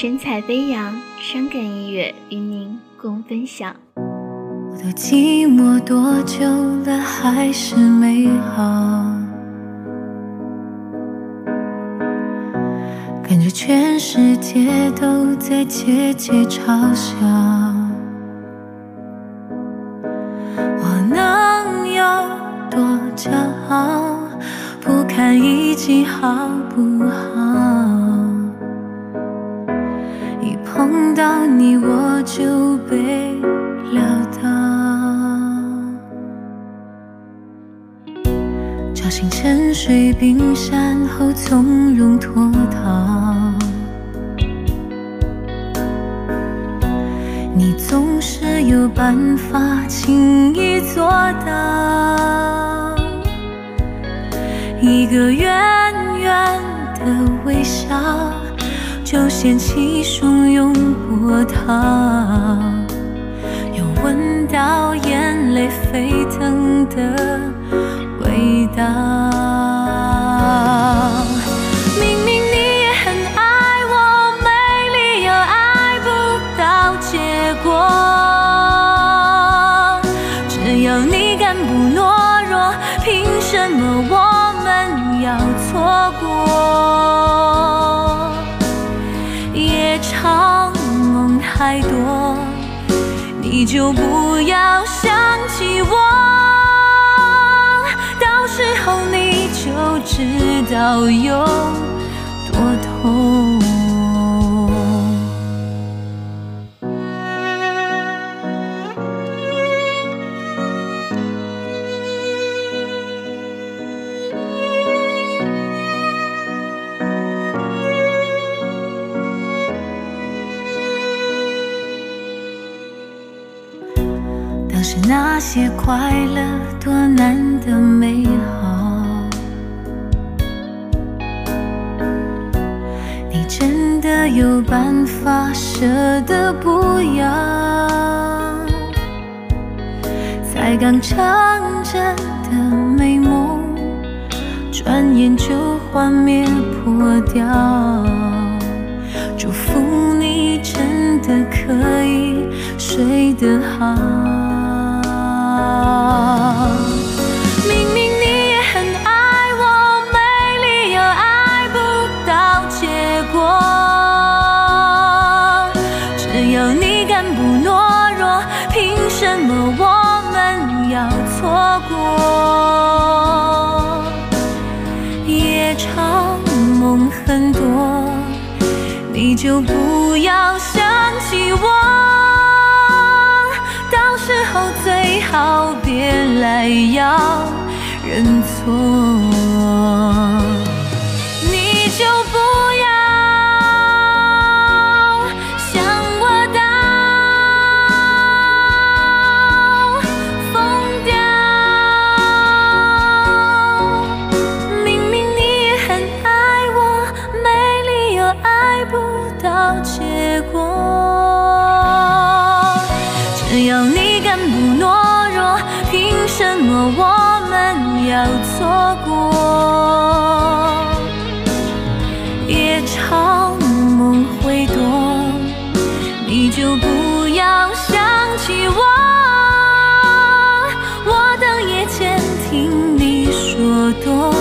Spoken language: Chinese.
神采飞扬，伤感音乐与您共分享。我都寂寞多久了，还是美好？感觉全世界都在窃窃嘲笑。我能有多骄傲？不堪一击好不好？碰到你我就被撂倒，吵醒沉睡冰山后从容脱逃。你总是有办法轻易做到，一个远远的微笑。就掀起汹涌波涛，又闻到眼泪沸腾的味道。明明你也很爱我，没理由爱不到结果。只要你敢不懦弱，凭什么我们要错过？太多，你就不要想起我，到时候你就知道有当时那些快乐多难得美好，你真的有办法舍得不要？才刚成真的美梦，转眼就幻灭破掉。祝福你真的可以睡得好。只要你敢不懦弱，凭什么我们要错过？夜长梦很多，你就不要想起我。到时候最好别来要认错，猜不到结果。只要你敢不懦弱，凭什么我们要错过？夜长梦会多，你就不要想起我。我等夜间听你说多